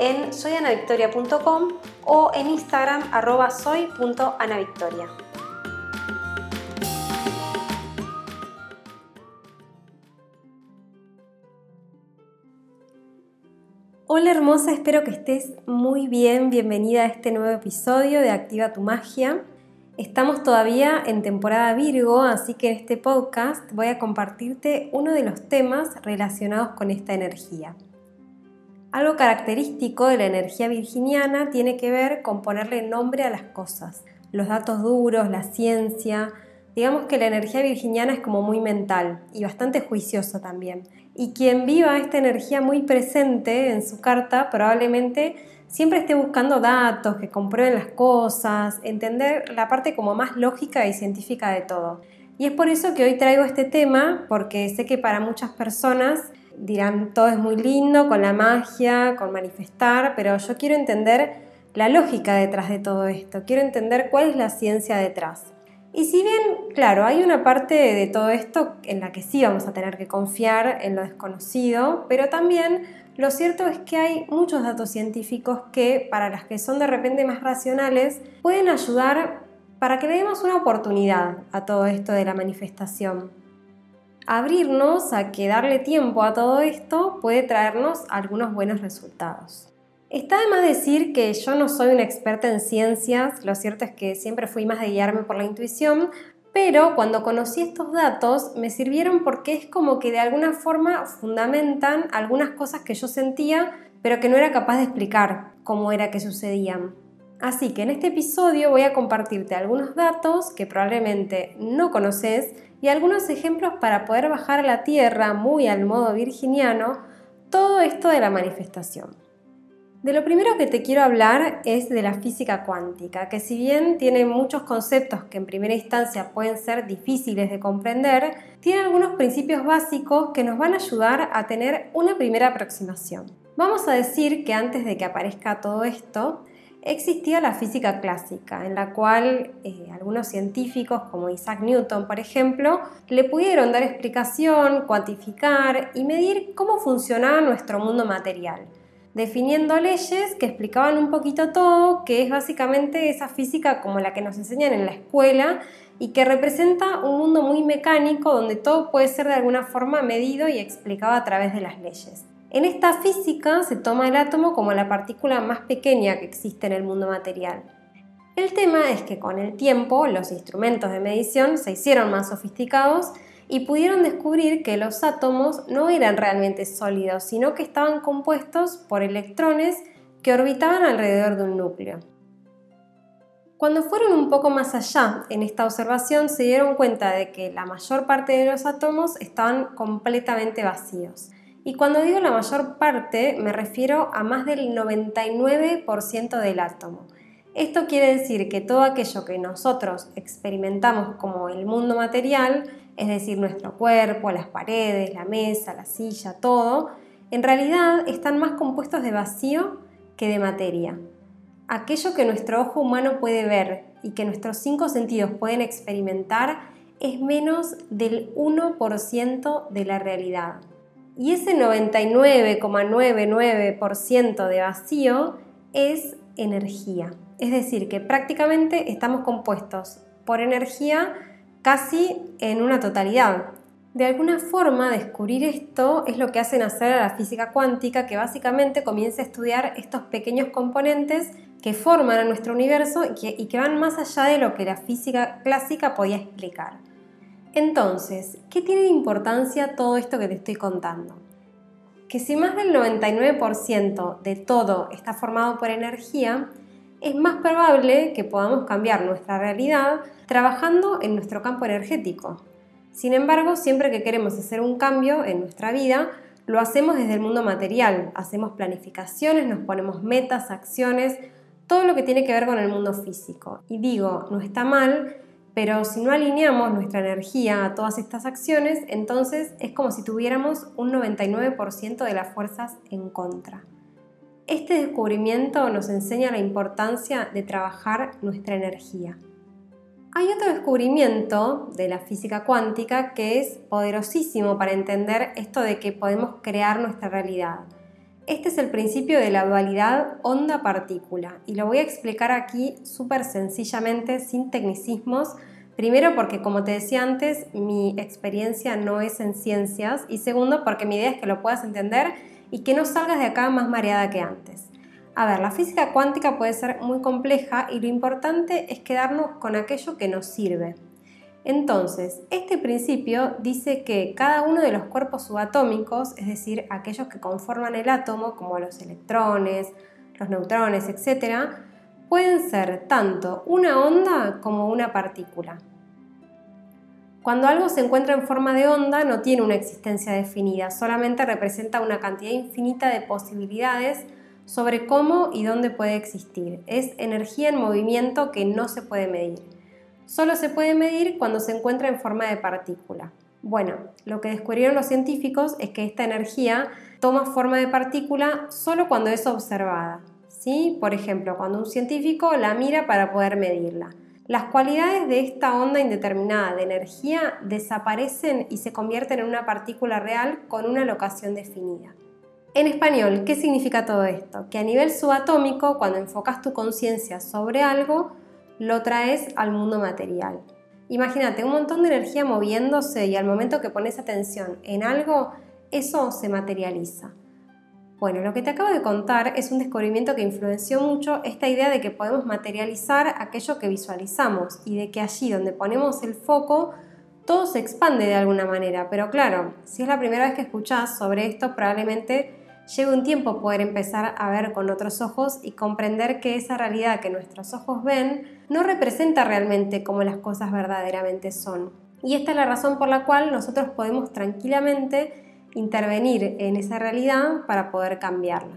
en soyanavictoria.com o en Instagram arroba soy.anavictoria. Hola hermosa, espero que estés muy bien. Bienvenida a este nuevo episodio de Activa tu Magia. Estamos todavía en temporada Virgo, así que en este podcast voy a compartirte uno de los temas relacionados con esta energía. Algo característico de la energía virginiana tiene que ver con ponerle nombre a las cosas, los datos duros, la ciencia. Digamos que la energía virginiana es como muy mental y bastante juiciosa también. Y quien viva esta energía muy presente en su carta probablemente siempre esté buscando datos que comprueben las cosas, entender la parte como más lógica y científica de todo. Y es por eso que hoy traigo este tema, porque sé que para muchas personas dirán, todo es muy lindo con la magia, con manifestar, pero yo quiero entender la lógica detrás de todo esto, quiero entender cuál es la ciencia detrás. Y si bien, claro, hay una parte de todo esto en la que sí vamos a tener que confiar en lo desconocido, pero también lo cierto es que hay muchos datos científicos que, para las que son de repente más racionales, pueden ayudar para que le demos una oportunidad a todo esto de la manifestación abrirnos a que darle tiempo a todo esto puede traernos algunos buenos resultados. Está de más decir que yo no soy una experta en ciencias, lo cierto es que siempre fui más de guiarme por la intuición, pero cuando conocí estos datos me sirvieron porque es como que de alguna forma fundamentan algunas cosas que yo sentía, pero que no era capaz de explicar cómo era que sucedían. Así que en este episodio voy a compartirte algunos datos que probablemente no conoces y algunos ejemplos para poder bajar a la tierra muy al modo virginiano todo esto de la manifestación. De lo primero que te quiero hablar es de la física cuántica, que si bien tiene muchos conceptos que en primera instancia pueden ser difíciles de comprender, tiene algunos principios básicos que nos van a ayudar a tener una primera aproximación. Vamos a decir que antes de que aparezca todo esto, existía la física clásica, en la cual eh, algunos científicos, como Isaac Newton, por ejemplo, le pudieron dar explicación, cuantificar y medir cómo funcionaba nuestro mundo material, definiendo leyes que explicaban un poquito todo, que es básicamente esa física como la que nos enseñan en la escuela y que representa un mundo muy mecánico donde todo puede ser de alguna forma medido y explicado a través de las leyes. En esta física se toma el átomo como la partícula más pequeña que existe en el mundo material. El tema es que con el tiempo los instrumentos de medición se hicieron más sofisticados y pudieron descubrir que los átomos no eran realmente sólidos, sino que estaban compuestos por electrones que orbitaban alrededor de un núcleo. Cuando fueron un poco más allá en esta observación se dieron cuenta de que la mayor parte de los átomos estaban completamente vacíos y cuando digo la mayor parte, me refiero a más del 99% del átomo. Esto quiere decir que todo aquello que nosotros experimentamos como el mundo material, es decir, nuestro cuerpo, las paredes, la mesa, la silla, todo, en realidad están más compuestos de vacío que de materia. Aquello que nuestro ojo humano puede ver y que nuestros cinco sentidos pueden experimentar es menos del 1% de la realidad. Y ese 99,99% de vacío es energía. Es decir, que prácticamente estamos compuestos por energía casi en una totalidad. De alguna forma, descubrir esto es lo que hace nacer a la física cuántica, que básicamente comienza a estudiar estos pequeños componentes que forman a nuestro universo y que, y que van más allá de lo que la física clásica podía explicar. Entonces, ¿qué tiene de importancia todo esto que te estoy contando? Que si más del 99% de todo está formado por energía, es más probable que podamos cambiar nuestra realidad trabajando en nuestro campo energético. Sin embargo, siempre que queremos hacer un cambio en nuestra vida, lo hacemos desde el mundo material, hacemos planificaciones, nos ponemos metas, acciones, todo lo que tiene que ver con el mundo físico. Y digo, no está mal, pero si no alineamos nuestra energía a todas estas acciones, entonces es como si tuviéramos un 99% de las fuerzas en contra. Este descubrimiento nos enseña la importancia de trabajar nuestra energía. Hay otro descubrimiento de la física cuántica que es poderosísimo para entender esto de que podemos crear nuestra realidad. Este es el principio de la dualidad onda-partícula y lo voy a explicar aquí súper sencillamente, sin tecnicismos. Primero porque, como te decía antes, mi experiencia no es en ciencias y segundo porque mi idea es que lo puedas entender y que no salgas de acá más mareada que antes. A ver, la física cuántica puede ser muy compleja y lo importante es quedarnos con aquello que nos sirve. Entonces, este principio dice que cada uno de los cuerpos subatómicos, es decir, aquellos que conforman el átomo, como los electrones, los neutrones, etc., pueden ser tanto una onda como una partícula. Cuando algo se encuentra en forma de onda no tiene una existencia definida, solamente representa una cantidad infinita de posibilidades sobre cómo y dónde puede existir. Es energía en movimiento que no se puede medir. Solo se puede medir cuando se encuentra en forma de partícula. Bueno, lo que descubrieron los científicos es que esta energía toma forma de partícula solo cuando es observada. ¿sí? Por ejemplo, cuando un científico la mira para poder medirla. Las cualidades de esta onda indeterminada de energía desaparecen y se convierten en una partícula real con una locación definida. En español, ¿qué significa todo esto? Que a nivel subatómico, cuando enfocas tu conciencia sobre algo, lo traes al mundo material. Imagínate un montón de energía moviéndose y al momento que pones atención en algo, eso se materializa. Bueno, lo que te acabo de contar es un descubrimiento que influenció mucho esta idea de que podemos materializar aquello que visualizamos y de que allí donde ponemos el foco, todo se expande de alguna manera. Pero claro, si es la primera vez que escuchas sobre esto, probablemente lleve un tiempo poder empezar a ver con otros ojos y comprender que esa realidad que nuestros ojos ven no representa realmente como las cosas verdaderamente son. Y esta es la razón por la cual nosotros podemos tranquilamente intervenir en esa realidad para poder cambiarla.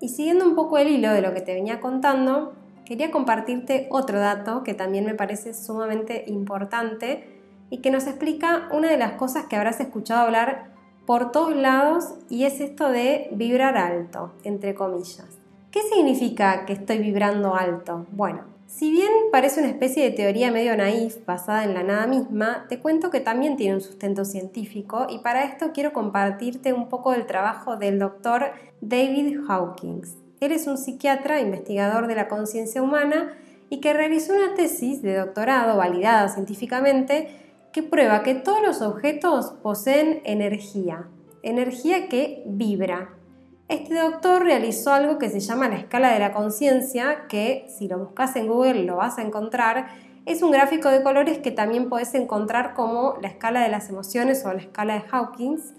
Y siguiendo un poco el hilo de lo que te venía contando, quería compartirte otro dato que también me parece sumamente importante y que nos explica una de las cosas que habrás escuchado hablar por todos lados y es esto de vibrar alto, entre comillas. ¿Qué significa que estoy vibrando alto? Bueno, si bien parece una especie de teoría medio naif basada en la nada misma, te cuento que también tiene un sustento científico y para esto quiero compartirte un poco del trabajo del doctor David Hawkins. Él es un psiquiatra investigador de la conciencia humana y que realizó una tesis de doctorado validada científicamente que prueba que todos los objetos poseen energía, energía que vibra. Este doctor realizó algo que se llama la escala de la conciencia, que si lo buscas en Google lo vas a encontrar. Es un gráfico de colores que también puedes encontrar como la escala de las emociones o la escala de Hawkins.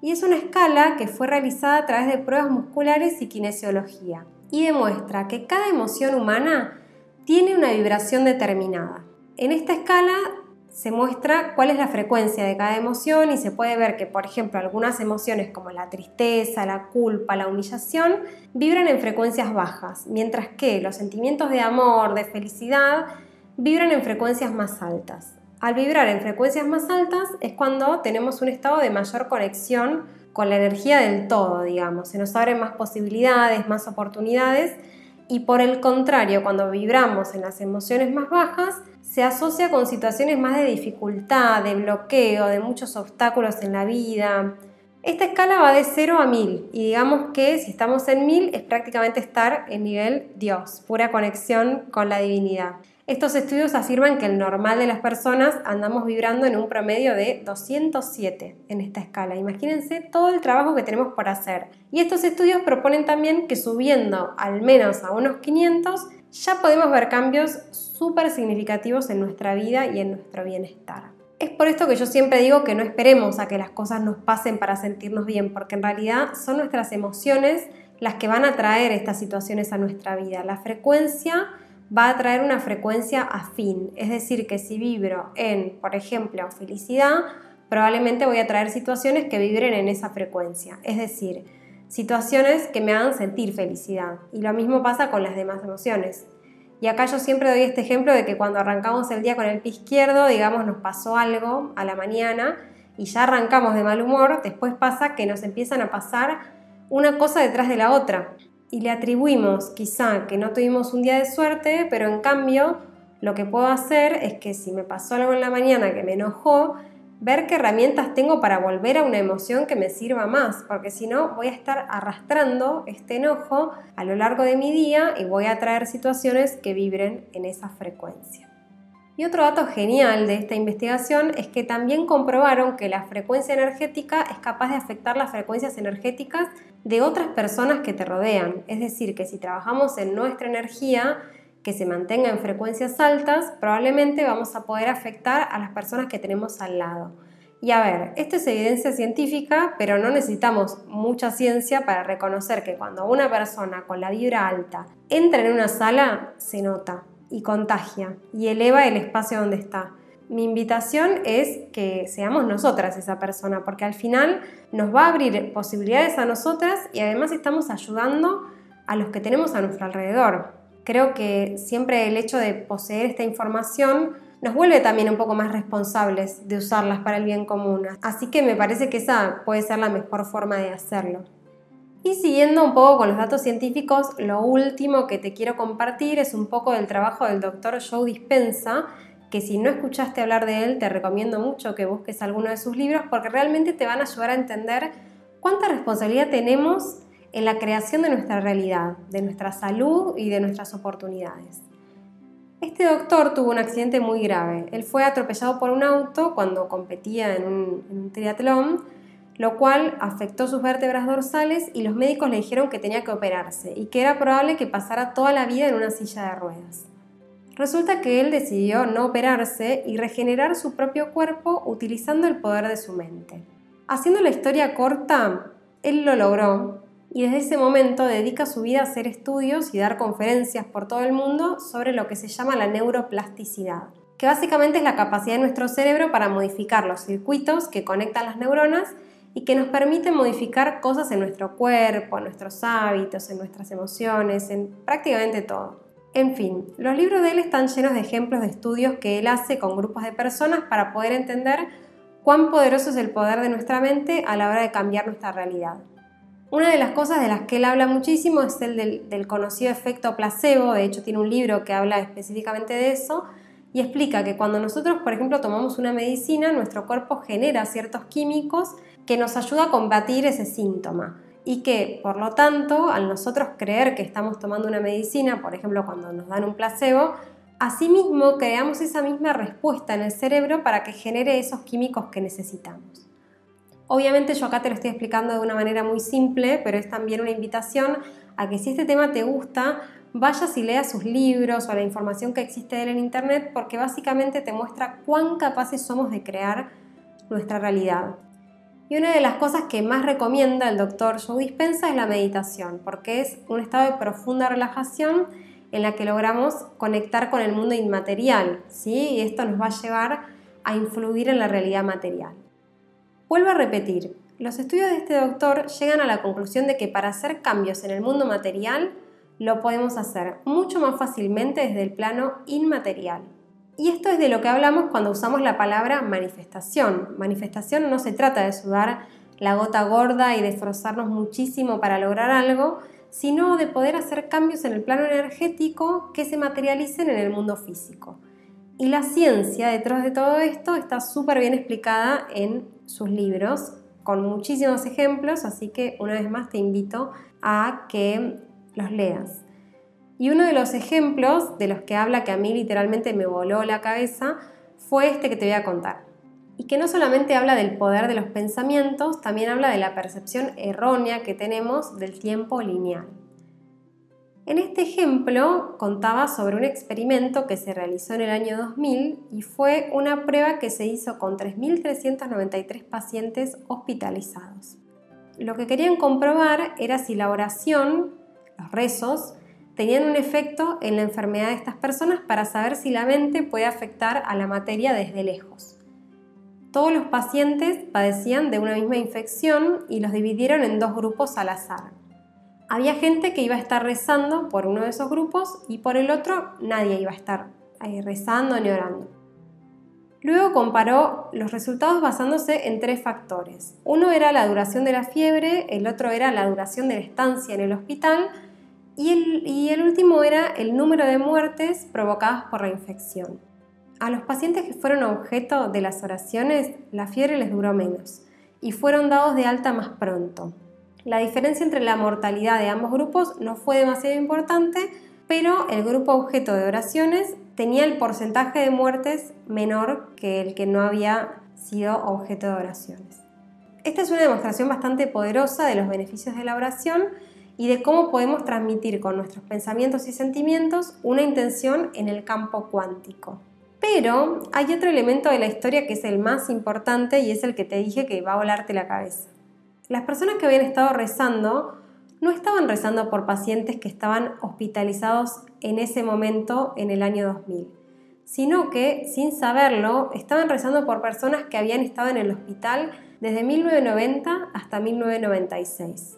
Y es una escala que fue realizada a través de pruebas musculares y kinesiología. Y demuestra que cada emoción humana tiene una vibración determinada. En esta escala se muestra cuál es la frecuencia de cada emoción y se puede ver que, por ejemplo, algunas emociones como la tristeza, la culpa, la humillación, vibran en frecuencias bajas, mientras que los sentimientos de amor, de felicidad, vibran en frecuencias más altas. Al vibrar en frecuencias más altas es cuando tenemos un estado de mayor conexión con la energía del todo, digamos. Se nos abren más posibilidades, más oportunidades y por el contrario, cuando vibramos en las emociones más bajas, se asocia con situaciones más de dificultad, de bloqueo, de muchos obstáculos en la vida. Esta escala va de 0 a 1000 y digamos que si estamos en 1000 es prácticamente estar en nivel Dios, pura conexión con la divinidad. Estos estudios afirman que el normal de las personas andamos vibrando en un promedio de 207 en esta escala. Imagínense todo el trabajo que tenemos por hacer. Y estos estudios proponen también que subiendo al menos a unos 500 ya podemos ver cambios súper significativos en nuestra vida y en nuestro bienestar. Es por esto que yo siempre digo que no esperemos a que las cosas nos pasen para sentirnos bien, porque en realidad son nuestras emociones las que van a traer estas situaciones a nuestra vida. La frecuencia va a traer una frecuencia afín. Es decir, que si vibro en, por ejemplo, felicidad, probablemente voy a traer situaciones que vibren en esa frecuencia. Es decir, situaciones que me hagan sentir felicidad. Y lo mismo pasa con las demás emociones. Y acá yo siempre doy este ejemplo de que cuando arrancamos el día con el pie izquierdo, digamos, nos pasó algo a la mañana y ya arrancamos de mal humor, después pasa que nos empiezan a pasar una cosa detrás de la otra. Y le atribuimos quizá que no tuvimos un día de suerte, pero en cambio lo que puedo hacer es que si me pasó algo en la mañana que me enojó, ver qué herramientas tengo para volver a una emoción que me sirva más, porque si no voy a estar arrastrando este enojo a lo largo de mi día y voy a traer situaciones que vibren en esa frecuencia. Y otro dato genial de esta investigación es que también comprobaron que la frecuencia energética es capaz de afectar las frecuencias energéticas de otras personas que te rodean. Es decir, que si trabajamos en nuestra energía, que se mantenga en frecuencias altas, probablemente vamos a poder afectar a las personas que tenemos al lado. Y a ver, esto es evidencia científica, pero no necesitamos mucha ciencia para reconocer que cuando una persona con la vibra alta entra en una sala, se nota y contagia y eleva el espacio donde está. Mi invitación es que seamos nosotras esa persona, porque al final nos va a abrir posibilidades a nosotras y además estamos ayudando a los que tenemos a nuestro alrededor creo que siempre el hecho de poseer esta información nos vuelve también un poco más responsables de usarlas para el bien común. Así que me parece que esa puede ser la mejor forma de hacerlo. Y siguiendo un poco con los datos científicos, lo último que te quiero compartir es un poco del trabajo del doctor Joe Dispensa, que si no escuchaste hablar de él, te recomiendo mucho que busques alguno de sus libros porque realmente te van a ayudar a entender cuánta responsabilidad tenemos en la creación de nuestra realidad, de nuestra salud y de nuestras oportunidades. Este doctor tuvo un accidente muy grave. Él fue atropellado por un auto cuando competía en un, triatlón, lo cual afectó sus vértebras dorsales y los médicos le dijeron que tenía que operarse y que era probable que pasara toda la vida en una silla de ruedas. Resulta que él decidió no operarse y regenerar su propio cuerpo utilizando el poder de su mente. Haciendo la historia corta, él lo logró y desde ese momento dedica su vida a hacer estudios y dar conferencias por todo el mundo sobre lo que se llama la neuroplasticidad, que básicamente es la capacidad de nuestro cerebro para modificar los circuitos que conectan las neuronas y que nos permite modificar cosas en nuestro cuerpo, en nuestros hábitos, en nuestras emociones, en prácticamente todo. En fin, los libros de él están llenos de ejemplos de estudios que él hace con grupos de personas para poder entender cuán poderoso es el poder de nuestra mente a la hora de cambiar nuestra realidad. Una de las cosas de las que él habla muchísimo es el del, conocido efecto placebo, de hecho tiene un libro que habla específicamente de eso, y explica que cuando nosotros, por ejemplo, tomamos una medicina, nuestro cuerpo genera ciertos químicos que nos ayuda a combatir ese síntoma y que, por lo tanto, al nosotros creer que estamos tomando una medicina, por ejemplo, cuando nos dan un placebo, asimismo creamos esa misma respuesta en el cerebro para que genere esos químicos que necesitamos. Obviamente yo acá te lo estoy explicando de una manera muy simple, pero es también una invitación a que si este tema te gusta, vayas y leas sus libros o la información que existe de él en Internet, porque básicamente te muestra cuán capaces somos de crear nuestra realidad. Y una de las cosas que más recomienda el doctor Joe Dispensa es la meditación, porque es un estado de profunda relajación en la que logramos conectar con el mundo inmaterial, ¿sí? Y esto nos va a llevar a influir en la realidad material. Vuelvo a repetir, los estudios de este doctor llegan a la conclusión de que para hacer cambios en el mundo material lo podemos hacer mucho más fácilmente desde el plano inmaterial. Y esto es de lo que hablamos cuando usamos la palabra manifestación. Manifestación no se trata de sudar la gota gorda y de muchísimo para lograr algo, sino de poder hacer cambios en el plano energético que se materialicen en el mundo físico. Y la ciencia detrás de todo esto está súper bien explicada en sus libros, con muchísimos ejemplos, así que una vez más te invito a que los leas. Y uno de los ejemplos de los que habla que a mí literalmente me voló la cabeza fue este que te voy a contar. Y que no solamente habla del poder de los pensamientos, también habla de la percepción errónea que tenemos del tiempo lineal. En este ejemplo contaba sobre un experimento que se realizó en el año 2000 y fue una prueba que se hizo con 3.393 pacientes hospitalizados. Lo que querían comprobar era si la oración, los rezos, tenían un efecto en la enfermedad de estas personas para saber si la mente puede afectar a la materia desde lejos. Todos los pacientes padecían de una misma infección y los dividieron en dos grupos al azar. Había gente que iba a estar rezando por uno de esos grupos y por el otro nadie iba a estar ahí rezando ni orando. Luego comparó los resultados basándose en tres factores. Uno era la duración de la fiebre, el otro era la duración de la estancia en el hospital y el, último era el número de muertes provocadas por la infección. A los pacientes que fueron objeto de las oraciones, la fiebre les duró menos y fueron dados de alta más pronto. La diferencia entre la mortalidad de ambos grupos no fue demasiado importante, pero el grupo objeto de oraciones tenía el porcentaje de muertes menor que el que no había sido objeto de oraciones. Esta es una demostración bastante poderosa de los beneficios de la oración y de cómo podemos transmitir con nuestros pensamientos y sentimientos una intención en el campo cuántico. Pero hay otro elemento de la historia que es el más importante y es el que te dije que va a volarte la cabeza. Las personas que habían estado rezando no estaban rezando por pacientes que estaban hospitalizados en ese momento en el año 2000, sino que, sin saberlo, estaban rezando por personas que habían estado en el hospital desde 1990 hasta 1996.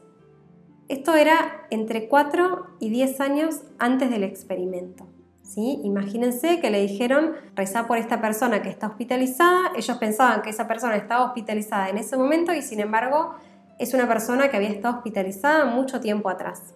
Esto era entre 4 y 10 años antes del experimento. ¿sí? Imagínense que le dijeron rezar por esta persona que está hospitalizada, ellos pensaban que esa persona estaba hospitalizada en ese momento y sin embargo es una persona que había estado hospitalizada mucho tiempo atrás.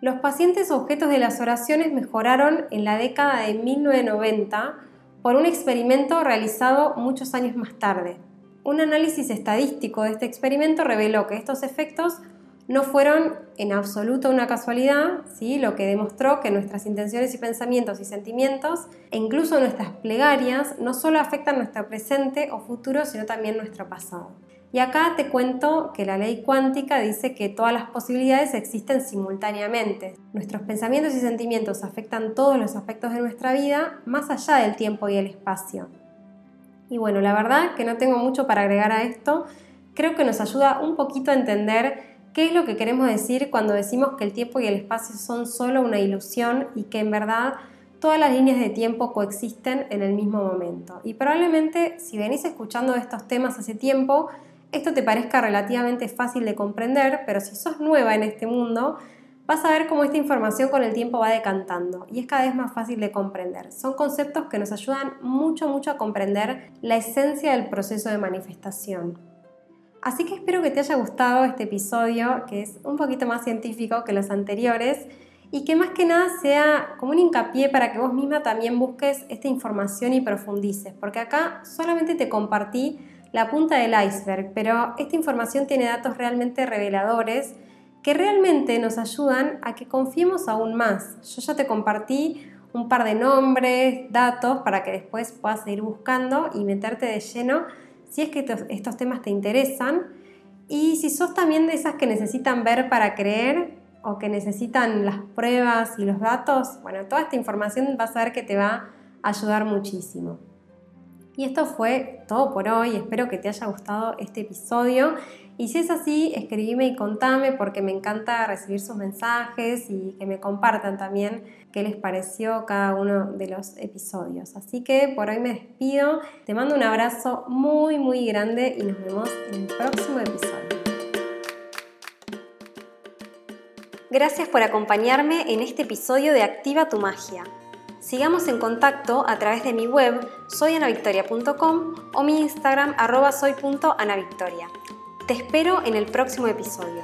Los pacientes objetos de las oraciones mejoraron en la década de 1990 por un experimento realizado muchos años más tarde. Un análisis estadístico de este experimento reveló que estos efectos no fueron en absoluto una casualidad, ¿sí? lo que demostró que nuestras intenciones y pensamientos y sentimientos, e incluso nuestras plegarias, no solo afectan nuestro presente o futuro, sino también nuestro pasado. Y acá te cuento que la ley cuántica dice que todas las posibilidades existen simultáneamente. Nuestros pensamientos y sentimientos afectan todos los aspectos de nuestra vida, más allá del tiempo y el espacio. Y bueno, la verdad que no tengo mucho para agregar a esto. Creo que nos ayuda un poquito a entender qué es lo que queremos decir cuando decimos que el tiempo y el espacio son solo una ilusión y que en verdad todas las líneas de tiempo coexisten en el mismo momento. Y probablemente si venís escuchando estos temas hace tiempo, esto te parezca relativamente fácil de comprender, pero si sos nueva en este mundo, vas a ver cómo esta información con el tiempo va decantando y es cada vez más fácil de comprender. Son conceptos que nos ayudan mucho, mucho a comprender la esencia del proceso de manifestación. Así que espero que te haya gustado este episodio, que es un poquito más científico que los anteriores y que más que nada sea como un hincapié para que vos misma también busques esta información y profundices, porque acá solamente te compartí la punta del iceberg, pero esta información tiene datos realmente reveladores que realmente nos ayudan a que confiemos aún más. Yo ya te compartí un par de nombres, datos, para que después puedas seguir buscando y meterte de lleno si es que estos temas te interesan. Y si sos también de esas que necesitan ver para creer o que necesitan las pruebas y los datos, bueno, toda esta información vas a ver que te va a ayudar muchísimo. Y esto fue todo por hoy, espero que te haya gustado este episodio. Y si es así, escribime y contame porque me encanta recibir sus mensajes y que me compartan también qué les pareció cada uno de los episodios. Así que por hoy me despido, te mando un abrazo muy muy grande y nos vemos en el próximo episodio. Gracias por acompañarme en este episodio de Activa tu Magia. Sigamos en contacto a través de mi web soyanavictoria.com o mi Instagram arroba soy.anavictoria. Te espero en el próximo episodio.